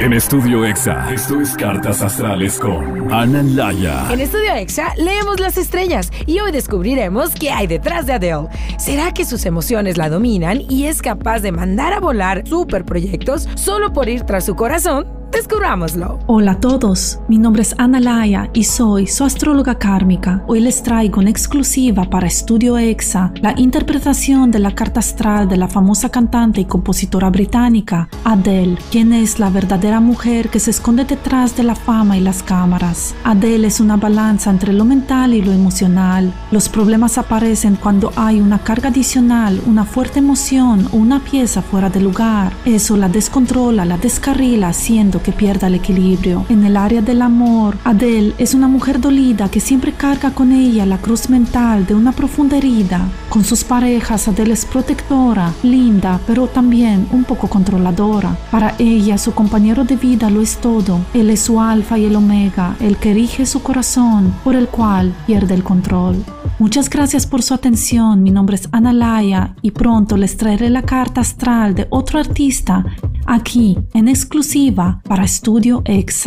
En Estudio Exa, esto es Cartas Astrales con Ana Laya. En Estudio Exa leemos las estrellas y hoy descubriremos qué hay detrás de Adele. ¿Será que sus emociones la dominan y es capaz de mandar a volar superproyectos solo por ir tras su corazón? Descubrámoslo. Hola a todos, mi nombre es Ana Laya y soy su astróloga kármica. Hoy les traigo en exclusiva para Estudio EXA la interpretación de la carta astral de la famosa cantante y compositora británica Adele, quien es la verdadera mujer que se esconde detrás de la fama y las cámaras. Adele es una balanza entre lo mental y lo emocional. Los problemas aparecen cuando hay una carga adicional, una fuerte emoción o una pieza fuera de lugar. Eso la descontrola, la descarrila, que pierda el equilibrio. En el área del amor, Adele es una mujer dolida que siempre carga con ella la cruz mental de una profunda herida. Con sus parejas, Adele es protectora, linda, pero también un poco controladora. Para ella, su compañero de vida lo es todo. Él es su alfa y el omega, el que rige su corazón, por el cual pierde el control. Muchas gracias por su atención. Mi nombre es Ana Laya y pronto les traeré la carta astral de otro artista aquí en exclusiva para Estudio EXA.